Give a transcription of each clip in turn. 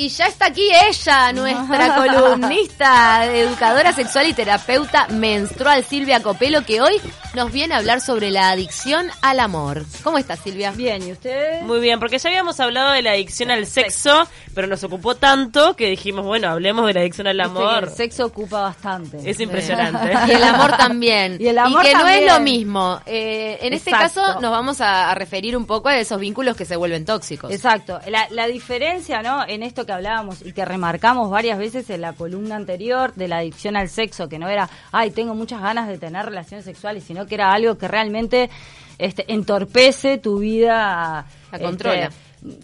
Y ya está aquí ella, nuestra columnista, educadora sexual y terapeuta menstrual, Silvia Copelo, que hoy nos viene a hablar sobre la adicción al amor. ¿Cómo está Silvia? Bien, ¿y usted? Muy bien, porque ya habíamos hablado de la adicción al sexo, pero nos ocupó tanto que dijimos, bueno, hablemos de la adicción al amor. el sexo ocupa bastante. Es impresionante. y el amor también. Y el amor que no es lo mismo. Eh, en este caso nos vamos a, a referir un poco a esos vínculos que se vuelven tóxicos. Exacto. La, la diferencia, ¿no? En esto que hablábamos y que remarcamos varias veces en la columna anterior de la adicción al sexo, que no era, ay, tengo muchas ganas de tener relaciones sexuales, sino que era algo que realmente este, entorpece tu vida La este,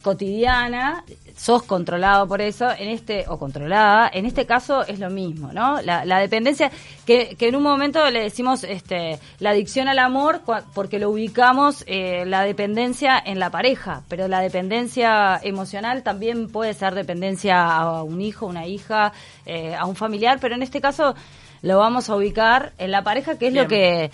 cotidiana, sos controlado por eso, en este, o controlada, en este caso es lo mismo, ¿no? La, la dependencia, que, que en un momento le decimos este, la adicción al amor, porque lo ubicamos eh, la dependencia en la pareja, pero la dependencia emocional también puede ser dependencia a un hijo, una hija, eh, a un familiar, pero en este caso lo vamos a ubicar en la pareja, que es lo que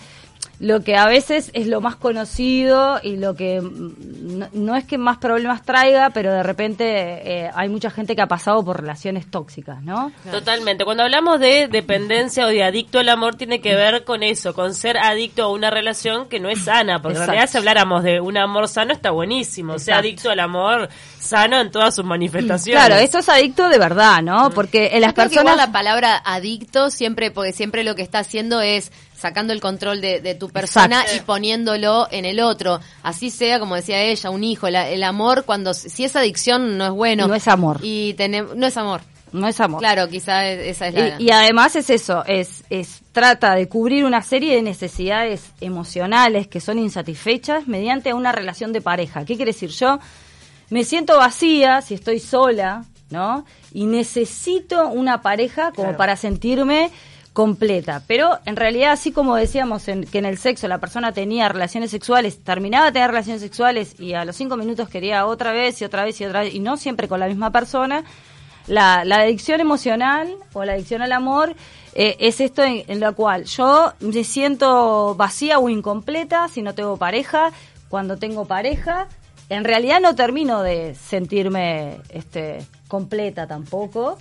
lo que a veces es lo más conocido y lo que mm, no, no es que más problemas traiga, pero de repente eh, hay mucha gente que ha pasado por relaciones tóxicas, ¿no? Totalmente. Cuando hablamos de dependencia o de adicto al amor, tiene que ver con eso, con ser adicto a una relación que no es sana. Porque Exacto. en realidad, si habláramos de un amor sano, está buenísimo. Ser Exacto. adicto al amor sano en todas sus manifestaciones. Claro, esto es adicto de verdad, ¿no? Porque en las Yo creo que igual personas... la palabra adicto siempre, porque siempre lo que está haciendo es sacando el control de, de tu persona Exacto. y poniéndolo en el otro. Así sea, como decía ella, un hijo. La- el amor, cuando si es adicción, no es bueno. No es amor. Y tenemos, no es amor. No es amor. Claro, quizá es- esa es la. Y, y además es eso, es, es trata de cubrir una serie de necesidades emocionales que son insatisfechas mediante una relación de pareja. ¿Qué quiere decir? Yo me siento vacía si estoy sola, ¿no? Y necesito una pareja como Claro. para sentirme completa. Pero en realidad, así como decíamos en- que en el sexo la persona tenía relaciones sexuales, terminaba de tener relaciones sexuales y a los cinco minutos quería otra vez y otra vez y otra vez, y no siempre con la misma persona, la, la adicción emocional o la adicción al amor eh, es esto en, en lo cual yo me siento vacía o incompleta si no tengo pareja. Cuando tengo pareja, en realidad no termino de sentirme este, completa tampoco.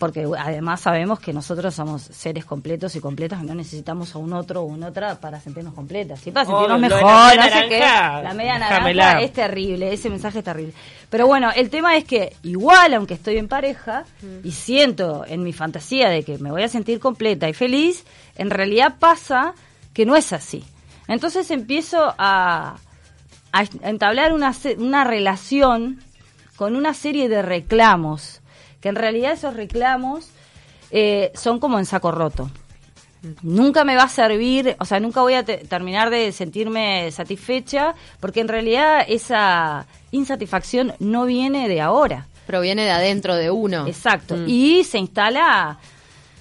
Porque además sabemos que nosotros somos seres completos y completas y no necesitamos a un otro o una otra para sentirnos completas. Sí, para sentirnos mejor, la media naranja, La media naranja es terrible, ese mensaje es terrible. Pero bueno, el tema es que igual, aunque estoy en pareja y siento en mi fantasía de que me voy a sentir completa y feliz, en realidad pasa que no es así. Entonces empiezo a, a entablar una, una relación con una serie de reclamos, que en realidad esos reclamos eh, son como en saco roto. Nunca me va a servir, o sea, nunca voy a te- terminar de sentirme satisfecha, porque en realidad esa insatisfacción no viene de ahora. proviene de adentro de uno. Exacto. Mm. Y se instala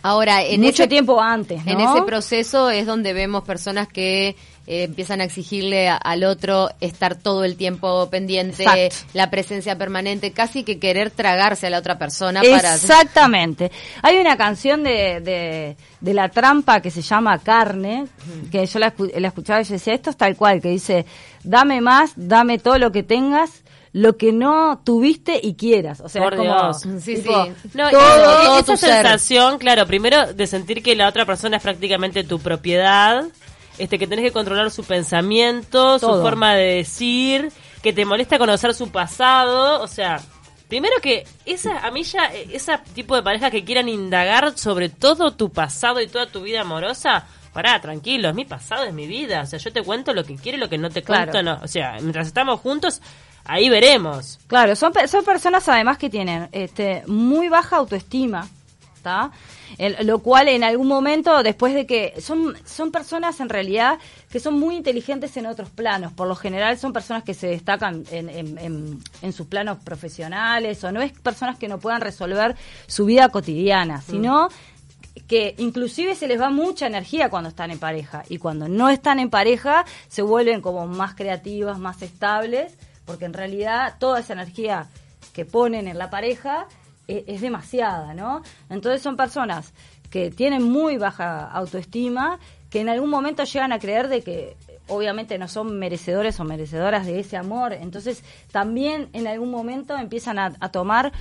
Ahora, en mucho ese, tiempo antes, ¿no? En ese proceso es donde vemos personas que eh, empiezan a exigirle a- al otro estar todo el tiempo pendiente, Exacto. la presencia permanente, casi que querer tragarse a la otra persona para... Exactamente. Hay una canción de, de, de La Trampa que se llama Carne, que yo la, escu- la escuchaba y yo decía, esto es tal cual, que dice, dame más, dame todo lo que tengas, lo que no tuviste y quieras. O sea, Por como, Dios. Sí, tipo, sí. No, todo- todo esa ser. sensación, claro, primero de sentir que la otra persona es prácticamente tu propiedad, este que tenés que controlar su pensamiento, Todo. su forma de decir, que te molesta conocer su pasado, o sea, primero que esa a mí ya eh, ese tipo de parejas que quieran indagar sobre todo tu pasado y toda tu vida amorosa, pará, tranquilo, es mi pasado, es mi vida, o sea, yo te cuento lo que quiero y lo que no te Claro. cuento, no, o sea, mientras estamos juntos ahí veremos. Claro, son, son personas además que tienen este, muy baja autoestima, lo cual en algún momento, después de que son, son personas en realidad que son muy inteligentes en otros planos, por lo general son personas que se destacan en, en- en- en sus planos profesionales o no es personas que no puedan resolver su vida cotidiana, sino que inclusive se les va mucha energía cuando están en pareja. Y cuando no están en pareja se vuelven como más creativas, más estables, porque en realidad toda esa energía que ponen en la pareja e- es, demasiada, ¿no? Entonces son personas que tienen muy baja autoestima, que en algún momento llegan a creer de que obviamente no son merecedores o merecedoras de ese amor, entonces también en algún momento empiezan a, a tomar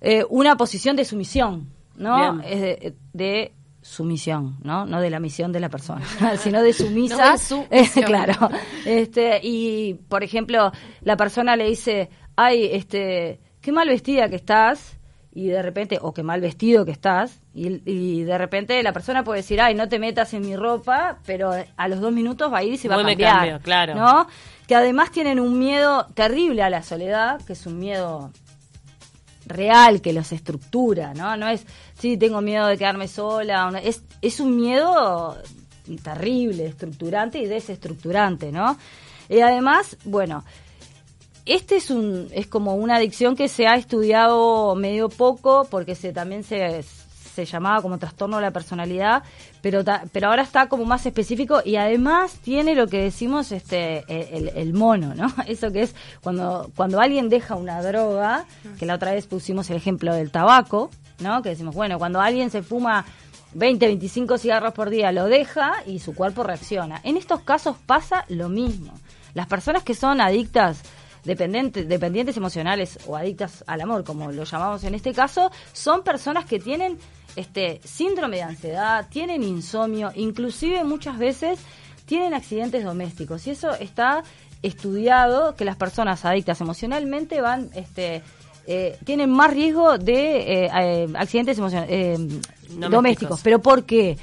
eh, una posición de sumisión, ¿no? Bien. Es de, de sumisión, ¿no? No de la misión de la persona, sino de sumisa. No su claro. Este, y, por ejemplo, la persona le dice, ay, este, qué mal vestida que estás, y de repente, o qué mal vestido que estás, y, y de repente la persona puede decir, ay, no te metas en mi ropa, pero a los dos minutos va a ir y se va a cambiar. cambio, claro. ¿no? Que además tienen un miedo terrible a la soledad, que es un miedo real que los estructura, ¿no? No es, sí, tengo miedo de quedarme sola, es, es un miedo terrible, estructurante y desestructurante, ¿no? Y además, bueno, este es un es como una adicción que se ha estudiado medio poco porque se también se, se llamaba como trastorno de la personalidad, pero ta- pero ahora está como más específico y además tiene lo que decimos este el, el mono, ¿no? Eso que es cuando cuando alguien deja una droga, que la otra vez pusimos el ejemplo del tabaco, ¿no? Que decimos, bueno, cuando alguien se fuma 20, 25 cigarros por día, lo deja y su cuerpo reacciona. En estos casos pasa lo mismo. Las personas que son adictas dependientes, dependientes emocionales o adictas al amor, como lo llamamos en este caso, son personas que tienen este síndrome de ansiedad, tienen insomnio, inclusive muchas veces tienen accidentes domésticos. Y eso está estudiado que las personas adictas emocionalmente van este eh, tienen más riesgo de eh, eh, accidentes emocionales Domésticos. domésticos. ¿Pero por qué?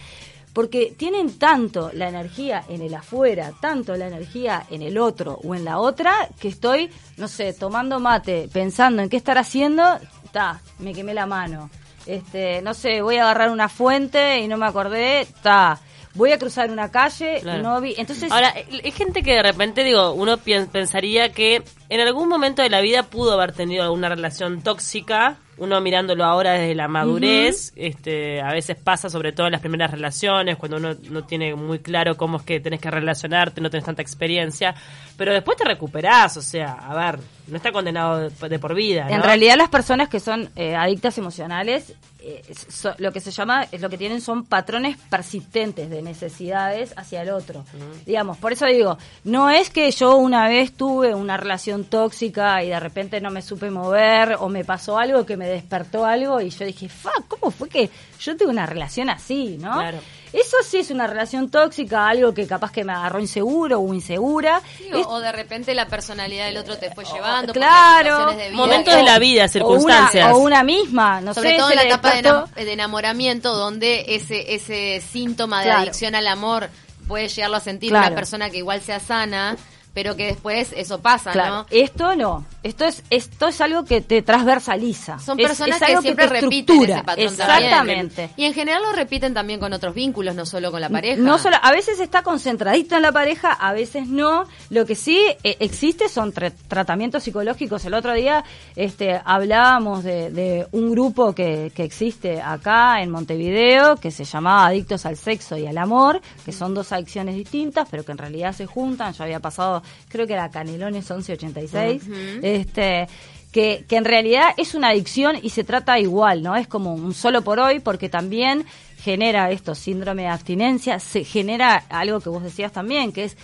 Porque tienen tanto la energía en el afuera, tanto la energía en el otro o en la otra, que estoy, no sé, tomando mate, pensando en qué estar haciendo, ta, me quemé la mano. Este, no sé, voy a agarrar una fuente y no me acordé, ta. Voy a cruzar una calle Claro. no vi. Entonces, Ahora, hay gente que de repente, digo, uno pensaría que en algún momento de la vida pudo haber tenido alguna relación tóxica, uno mirándolo ahora desde la madurez, este, a veces pasa sobre todo en las primeras relaciones, cuando uno no tiene muy claro cómo es que tenés que relacionarte, no tenés tanta experiencia, pero después te recuperás, o sea, a ver, no está condenado de, de por vida, En realidad las personas que son eh, adictas emocionales, eh, so- lo que se llama, es lo que tienen son patrones persistentes de necesidades hacia el otro. Digamos, por eso digo, no es que yo una vez tuve una relación tóxica y de repente no me supe mover o me pasó algo que me despertó algo y yo dije, fa, ¿cómo fue que yo tuve una relación así, no? Claro. Eso sí es una relación tóxica, algo que capaz que me agarró inseguro o insegura. Sí, o, Es- o de repente la personalidad del otro te fue llevando. por claro. situaciones de vida. Momentos de la vida, o circunstancias. una, o una misma, no Sobre sé, todo en la etapa de, despertó- enam- de enamoramiento, donde ese ese síntoma de Claro. adicción al amor puede llegarlo a sentir Claro. una persona que igual sea sana, pero que después eso pasa, Claro, ¿no? esto no. Esto es esto es algo que te transversaliza. Son personas es que siempre te repiten ese patrón Exactamente. también. Y en general lo repiten también con otros vínculos, no solo con la pareja. No solo, a veces está concentradito en la pareja, a veces no. Lo que sí eh, existe son tra- tratamientos psicológicos. El otro día este, hablábamos de, de un grupo que, que existe acá en Montevideo que se llamaba Adictos al Sexo y al Amor, que son dos adicciones distintas, pero que en realidad se juntan. Yo había pasado, creo que era Canelones 1186. este que, que en realidad es una adicción y se trata igual, ¿no? Es como un solo por hoy porque también genera esto, síndrome de abstinencia, se genera algo que vos decías también, que es,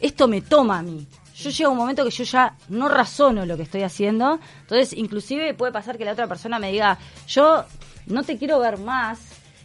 esto me toma a mí. Yo llego a un momento que yo ya no razono lo que estoy haciendo, entonces inclusive puede pasar que la otra persona me diga, yo no te quiero ver más,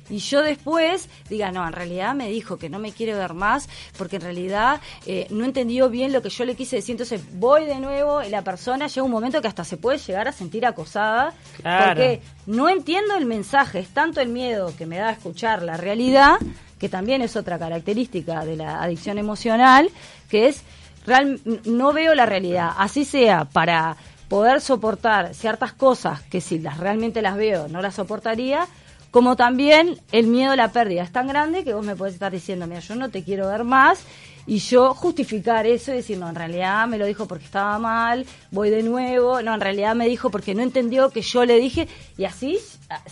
y yo después diga, no, en realidad me dijo que no me quiere ver más porque en realidad eh, no entendió bien lo que yo le quise decir. Entonces voy de nuevo y la persona llega un momento que hasta se puede llegar a sentir acosada Claro. porque no entiendo el mensaje. Es tanto el miedo que me da a escuchar la realidad, que también es otra característica de la adicción emocional, que es real, no veo la realidad. Así sea para poder soportar ciertas cosas que si las realmente las veo no las soportaría, como también el miedo a la pérdida es tan grande que vos me podés estar diciendo, mira, yo no te quiero ver más, y yo justificar eso y decir, no, en realidad me lo dijo porque estaba mal, voy de nuevo, no, en realidad me dijo porque no entendió que yo le dije, y así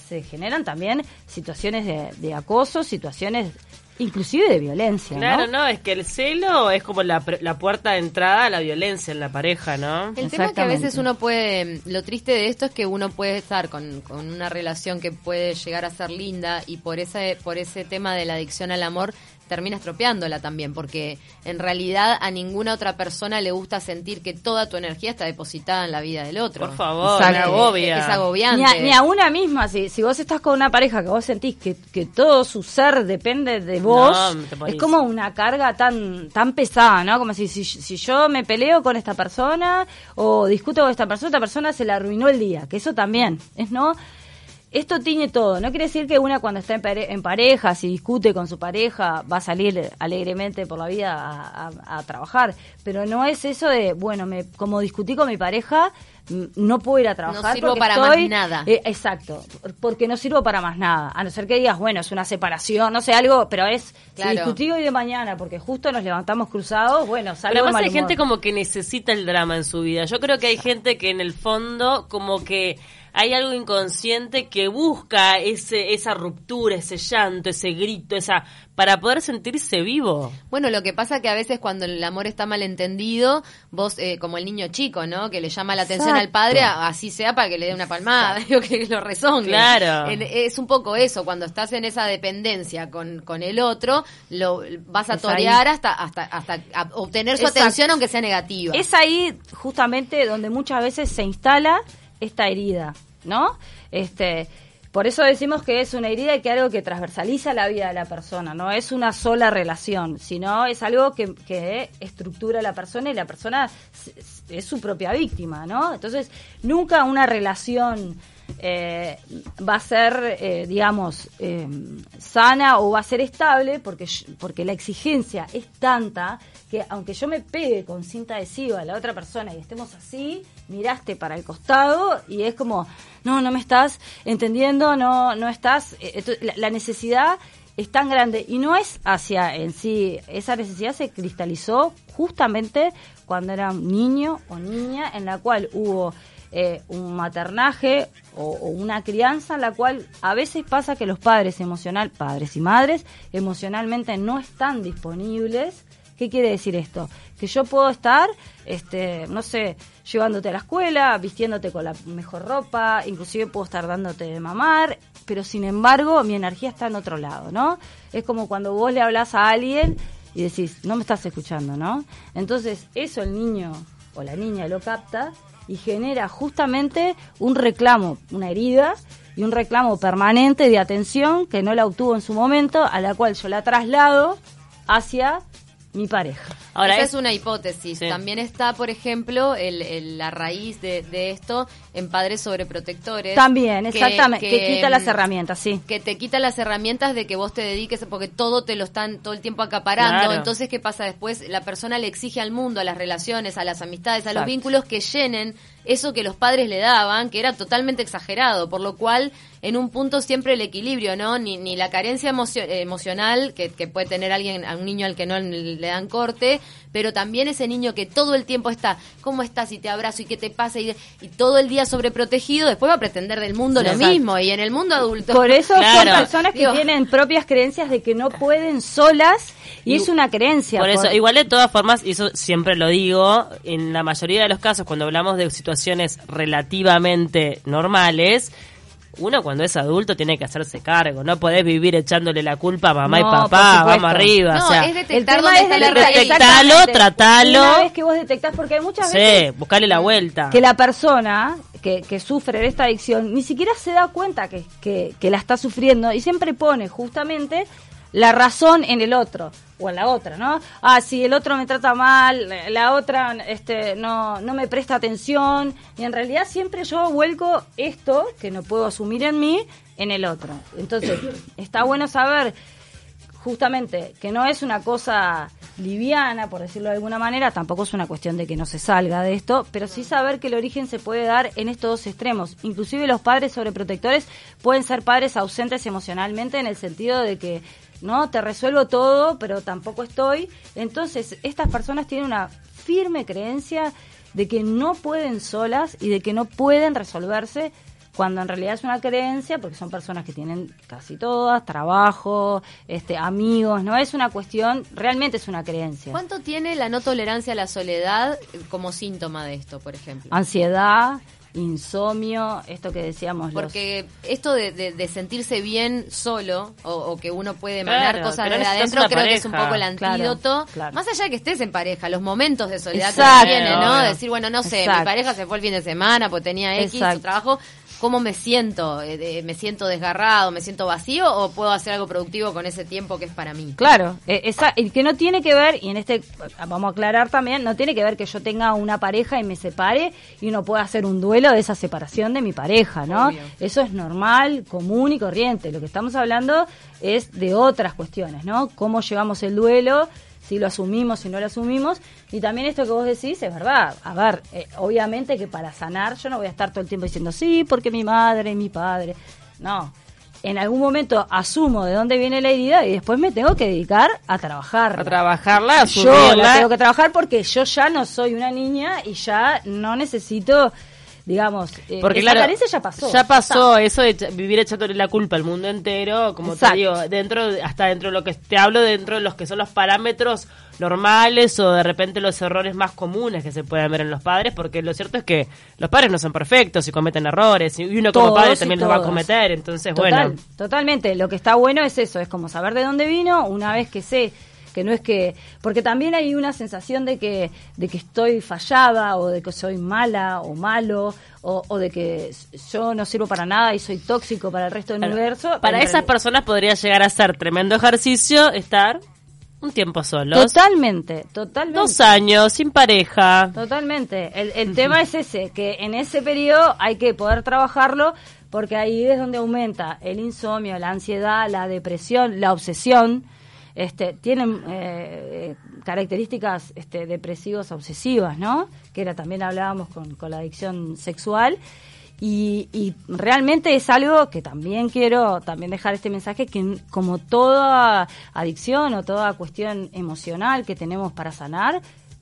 se generan también situaciones de, de acoso, situaciones inclusive de violencia, Claro, ¿no? no, es que el celo es como la, pre- la puerta de entrada a la violencia en la pareja, ¿no? El tema es que a Exactamente. veces uno puede, lo triste de esto es que uno puede estar con, con una relación que puede llegar a ser linda y por ese, por ese tema de la adicción al amor termina estropeándola también, porque en realidad a ninguna otra persona le gusta sentir que toda tu energía está depositada en la vida del otro. Por favor, agobia. Es Ni agobiante. a, ni a una misma, si, si vos estás con una pareja que vos sentís que, que todo su ser depende de vos, No, es como una carga tan tan pesada, ¿no? Como si, si, si yo me peleo con esta persona o discuto con esta persona, esta persona se le arruinó el día, que eso también, es no... Esto tiene todo. No quiere decir que una cuando está en, pare- en pareja, si discute con su pareja, va a salir alegremente por la vida a, a- a trabajar. Pero no es eso de, bueno, me, como discutí con mi pareja, mm, no puedo ir a trabajar. sirvo porque para más estoy- nada. Eh, exacto. Porque no sirvo para más nada. A no ser que digas, bueno, es una separación, no sé, algo, pero es Claro. si discutí hoy de mañana porque justo nos levantamos cruzados, bueno, salgo Pero de además mal hay gente como que necesita el drama en su vida. Yo creo que hay gente que en el fondo como que hay algo inconsciente que busca ese esa ruptura, ese llanto, ese grito, esa para poder sentirse vivo. Bueno, lo que pasa que a veces cuando el amor está mal entendido, vos, eh, como el niño chico, ¿no? Que le llama la atención al padre, así sea para que le dé una palmada, digo, que lo rezongue. Claro. En- es un poco eso, cuando estás en esa dependencia con, con el otro, lo vas a Es ahí. torear hasta, hasta, hasta obtener su Exacto. atención aunque sea negativa. Es ahí justamente donde muchas veces se instala esta herida, ¿no? Este, por eso decimos que es una herida y que algo que transversaliza la vida de la persona, no es una sola relación, sino es algo que, que estructura a la persona y la persona es, su propia víctima, ¿no? Entonces, nunca una relación eh, va a ser, eh, digamos, eh, sana o va a ser estable porque, porque la exigencia es tanta que aunque yo me pegue con cinta adhesiva a la otra persona y estemos así, miraste para el costado y es como, no, no me estás entendiendo, no, no estás, eh, esto- la, necesidad es tan grande y no es hacia en sí, esa necesidad se cristalizó justamente cuando era niño o niña en la cual hubo eh, un maternaje o, o una crianza en la cual a veces pasa que los padres emocional, padres y madres, emocionalmente no están disponibles. ¿Qué quiere decir esto? Que yo puedo estar, este, no sé, llevándote a la escuela, vistiéndote con la mejor ropa, inclusive puedo estar dándote de mamar, pero sin embargo mi energía está en otro lado, ¿no? Es como cuando vos le hablas a alguien y decís, no me estás escuchando, ¿no? Entonces eso el niño o la niña lo capta y genera justamente un reclamo, una herida y un reclamo permanente de atención que no la obtuvo en su momento, a la cual yo la traslado hacia mi pareja. Ahora Esa es- es una hipótesis. Sí. También está, por ejemplo, el, el- la raíz de, de esto en padres sobreprotectores. También, que- exactamente, que, quita las mm, herramientas, sí. que te quita las herramientas de que vos te dediques porque todo te lo están todo el tiempo acaparando. Claro. Entonces, ¿qué pasa después? La persona le exige al mundo, a las relaciones, a las amistades, a los vínculos que llenen eso que los padres le daban, que era totalmente exagerado, por lo cual en un punto siempre el equilibrio, ¿no? Ni, ni la carencia emocio- emocional que, que puede tener alguien, a un niño al que no le dan corte, pero también ese niño que todo el tiempo está, ¿cómo estás? Y te abrazo y qué te pasa y, y todo el día sobreprotegido, después va a pretender del mundo lo Exacto. mismo y en el mundo adulto. Por eso Claro. son personas que Digo- tienen propias creencias de que no pueden solas y, Y- es una creencia. Por eso, por- igual de todas formas, y eso siempre lo digo, en la mayoría de los casos, cuando hablamos de situaciones relativamente normales, uno cuando es adulto tiene que hacerse cargo, no podés vivir echándole la culpa a mamá y papá, vamos arriba, No, o sea, es El detectar tema es está la detectar- raíz. Detectalo, exactamente. tratalo. Una vez que vos detectás, porque hay muchas sí, veces buscarle la vuelta. que la persona que, que sufre de esta adicción ni siquiera se da cuenta que, que, que la está sufriendo y siempre pone justamente la razón en el otro o en la otra, ¿no? Ah, si el otro me trata mal, la- otra este, no, no me presta atención y en realidad siempre yo vuelco esto que no puedo asumir en mí en el otro. Entonces, está bueno saber justamente que no es una cosa liviana, por decirlo de alguna manera, tampoco es una cuestión de que no se salga de esto, pero sí saber que el origen se puede dar en estos dos extremos. Inclusive los padres sobreprotectores pueden ser padres ausentes emocionalmente en el sentido de que no te resuelvo todo, pero tampoco estoy. Entonces, estas personas tienen una firme creencia de que no pueden solas y de que no pueden resolverse cuando en realidad es una creencia, porque son personas que tienen casi todas, trabajo, este, amigos, no es una cuestión, realmente es una creencia. ¿Cuánto tiene la no tolerancia a la soledad eh, como síntoma de esto, por ejemplo? Ansiedad, insomnio, esto que decíamos. los- Porque esto de, de- de sentirse bien solo o, o que uno puede emanar Claro, cosas de adentro, creo que es un poco el antídoto. claro. Más allá de que estés en pareja, los momentos de soledad Exacto. que tiene, ¿no? Decir, bueno, no sé, mi pareja se fue el fin de semana porque tenía X Exacto. su trabajo. ¿Cómo me siento? Eh, de- ¿Me siento desgarrado? ¿Me siento vacío? ¿O puedo hacer algo productivo con ese tiempo que es para mí? Claro, eh, esa, el que no tiene que ver, y en este vamos a aclarar también, no tiene que ver que yo tenga una pareja y me separe y no pueda hacer un duelo de esa separación de mi pareja, ¿no? Obvio. Eso es normal, común y corriente. Lo que estamos hablando es de otras cuestiones, ¿no? Cómo llevamos el duelo, si lo asumimos, si no lo asumimos. Y también esto que vos decís es verdad. A ver, eh, obviamente que para sanar yo no voy a estar todo el tiempo diciendo, sí, porque mi madre y mi padre. No. En algún momento asumo de dónde viene la herida y después me tengo que dedicar a trabajar. A trabajarla, a Yo la tengo que trabajar porque yo ya no soy una niña y ya no necesito, digamos, eh, Porque esa claro, carencia ya pasó. Ya pasó eso de vivir echándole la culpa al mundo entero, como Exacto. te digo, dentro de- hasta dentro de lo que te hablo dentro de los que son los parámetros normales o de repente los errores más comunes que se pueden ver en los padres, porque lo cierto es que los padres no son perfectos y cometen errores y uno como Todos padre también los va a cometer, entonces Total, bueno, totalmente. Lo que está bueno es eso, es como saber de dónde vino una vez que sé que no es que porque también hay una sensación de que de que estoy fallada o de que soy mala o malo o, o de que yo no sirvo para nada y soy tóxico para el resto del Claro. universo Para En esas personas podría llegar a ser tremendo ejercicio estar un tiempo solos. totalmente totalmente Dos años, sin pareja. Totalmente. El, el tema es ese, que en ese periodo hay que poder trabajarlo porque ahí es donde aumenta el insomnio, la ansiedad, la depresión, la obsesión. Este, tienen eh, eh, características este, depresivas obsesivas, ¿no? Que era también hablábamos con, con la adicción sexual. Y, y realmente es algo que también quiero también dejar este mensaje que como toda adicción o toda cuestión emocional que tenemos para sanar,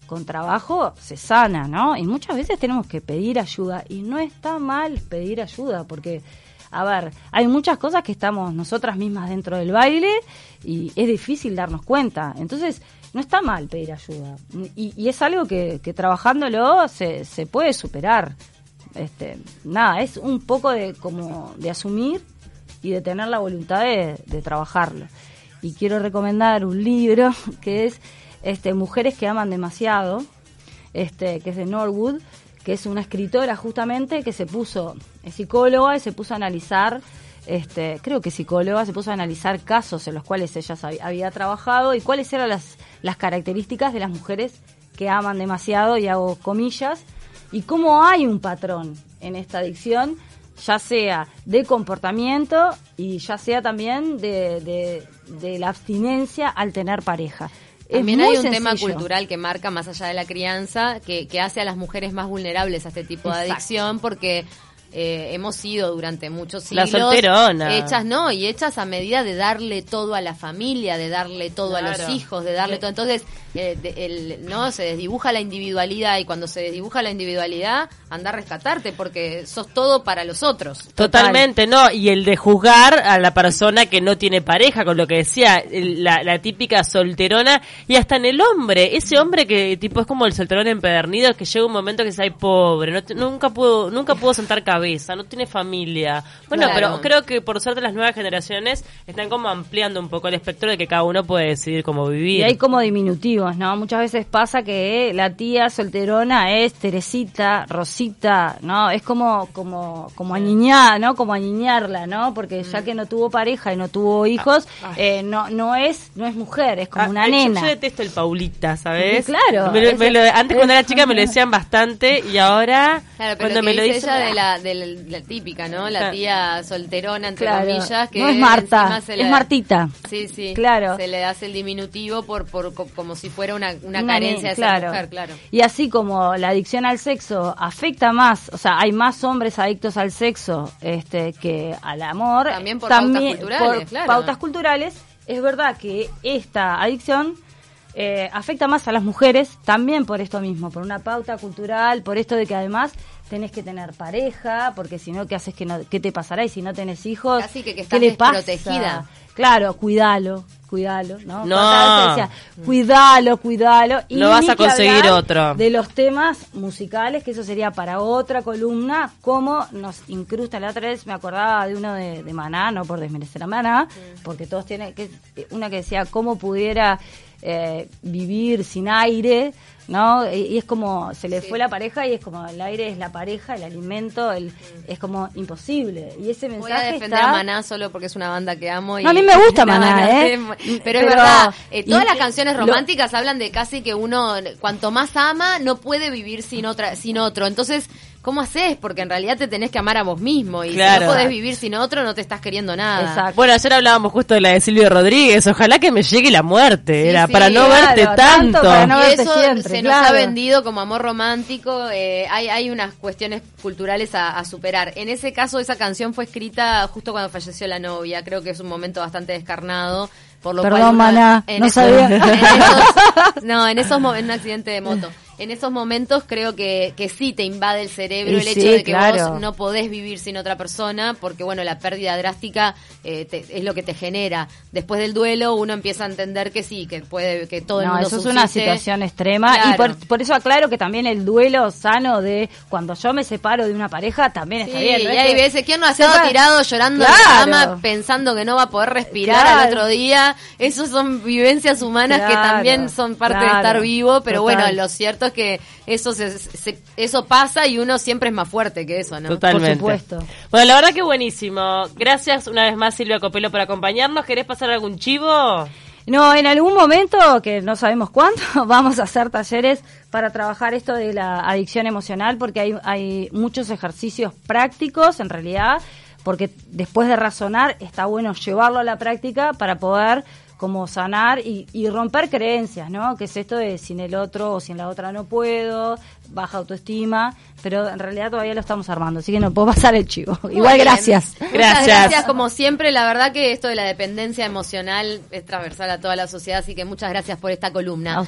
con trabajo se sana, ¿no? Y muchas veces tenemos que pedir ayuda y no está mal pedir ayuda porque, a ver, hay muchas cosas que estamos nosotras mismas dentro del baile y es difícil darnos cuenta. Entonces, no está mal pedir ayuda. Y, es algo que, que trabajándolo se, se puede superar. Este, nada, es un poco de como de asumir y de tener la voluntad de, de trabajarlo. Y quiero recomendar un libro que es este, Mujeres que aman demasiado, este, que es de Norwood, que es una escritora justamente que se puso, psicóloga y se puso a analizar, este, creo que psicóloga, se puso a analizar casos en los cuales ella había trabajado y cuáles eran las, las características de las mujeres que aman demasiado, y hago comillas, y cómo hay un patrón en esta adicción, ya sea de comportamiento y ya sea también de, de la abstinencia al tener pareja. Es También hay un tema cultural que marca más allá de la crianza, que, que hace a las mujeres más vulnerables a este tipo de Exacto. adicción, porque eh, hemos sido durante muchos La siglos solterona. hechas, no, y hechas a medida de darle todo a la familia, de darle todo a los hijos, de darle todo. Entonces, eh, de- el, no, se desdibuja la individualidad y cuando se desdibuja la individualidad, anda a rescatarte porque sos todo para los otros. Totalmente, no. Y el de juzgar a la persona que no tiene pareja, con lo que decía, la, la típica solterona, y hasta en el hombre, ese hombre que tipo es como el solterón empedernido, que llega un momento que se ay pobre, no nunca pudo, nunca pudo sentar cabeza, no tiene familia. Bueno, Claro. pero creo que por suerte las nuevas generaciones están como ampliando un poco el espectro de que cada uno puede decidir cómo vivir. Y hay como diminutivos, ¿no? Muchas veces pasa que la tía solterona es Teresita, Rosita, ¿no? Es como como como aniñada, ¿no? Como aniñarla, ¿no? Porque Mm. ya que no tuvo pareja y no tuvo hijos, eh, no no es no es mujer, es como Ah, una ay, yo- nena. Yo, detesto el Paulita, ¿sabes? Claro. Me lo- me lo- Es- antes cuando era chica me lo decían bastante y ahora Claro, pero cuando me lo dice dicen ella de la, de la, la típica, ¿no? La Claro. tía solterona, entre Claro. comillas, que no es Marta, se es le- Martita. Sí, sí. Claro. Se le hace el diminutivo por, por co- como si fuera una, una, Una carencia de esa mujer, claro. Y así como la adicción al sexo afecta más, o sea, hay más hombres adictos al sexo este, que al amor. También por pautas culturales, por claro. pautas culturales, es verdad que esta adicción eh, afecta más a las mujeres también por esto mismo, por una pauta cultural, por esto de que además tenés que tener pareja, porque si no, ¿qué haces? que no, ¿Qué te pasará? Y si no tenés hijos, Casi que- que ¿qué estás le pasa? Claro, cuídalo, cuidalo, ¿no? No. Decía, cuidalo, cuidalo. Y No vas a conseguir otro. De los temas musicales, que eso sería para otra columna, cómo nos incrusta. La otra vez me acordaba de uno de, de Maná, no por desmerecer a Maná, porque todos tienen, que una que decía cómo pudiera eh, vivir sin aire, ¿no? Y, y es como, se le Sí. fue la pareja y es como, el aire es la pareja, el alimento, el, es como imposible. Y ese mensaje Voy a defender está... a Maná solo porque es una banda que amo. Y, No, a mí me gusta Maná, ¿eh? sé, Pero, es verdad, eh, todas y- las canciones lo- románticas hablan de casi que uno, cuanto más ama, no puede vivir sin otra, sin otro. Entonces, ¿cómo haces? Porque en realidad te tenés que amar a vos mismo. Y Claro. si no podés vivir sin otro, no te estás queriendo nada. Exacto. Bueno, ayer hablábamos justo de la de Silvio Rodríguez. Ojalá que me llegue la muerte. Sí, Era sí, para no claro, verte tanto tanto. para no y verte eso siempre, se nos ha vendido como amor romántico. eh, hay, hay unas cuestiones culturales a, a superar. En ese caso, esa canción fue escrita justo cuando falleció la novia. Creo que es un momento bastante descarnado. Por lo Perdón, cual una- Maná, en no esos- sabía. en esos- no, en esos en un accidente de moto. En esos momentos creo que, que sí te invade el cerebro Y el hecho sí, de que claro. vos no podés vivir sin otra persona, porque bueno, la pérdida drástica eh, te- es lo que te genera. Después del duelo uno empieza a entender que sí, que puede, que todo el no, mundo eso es una situación extrema y por, por eso aclaro que también el duelo sano de cuando yo me separo de una pareja también está bien. ¿no y hay veces, ¿quién no ha estado tirado llorando en Claro. la cama pensando que no va a poder respirar al otro día? Esos son vivencias humanas que también son parte de estar vivo, pero total. bueno, lo cierto es que eso se, se- eso pasa y uno siempre es más fuerte que eso, ¿no? Totalmente. Por supuesto. Bueno, la verdad que buenísimo. Gracias una vez más, Silvia Copelo, por acompañarnos. ¿Querés pasar algún chivo? No, en algún momento, que no sabemos cuándo, vamos a hacer talleres para trabajar esto de la adicción emocional, porque hay, hay muchos ejercicios prácticos, en realidad, porque después de razonar está bueno llevarlo a la práctica para poder como sanar y, y romper creencias, ¿no? Que es esto de sin el otro o sin la otra no puedo, baja autoestima, pero en realidad todavía lo estamos armando, así que no puedo pasar el chivo. Muy Igual bien. gracias. Muchas Gracias. gracias, como siempre. La verdad que esto de la dependencia emocional es transversal a toda la sociedad, así que muchas gracias por esta columna.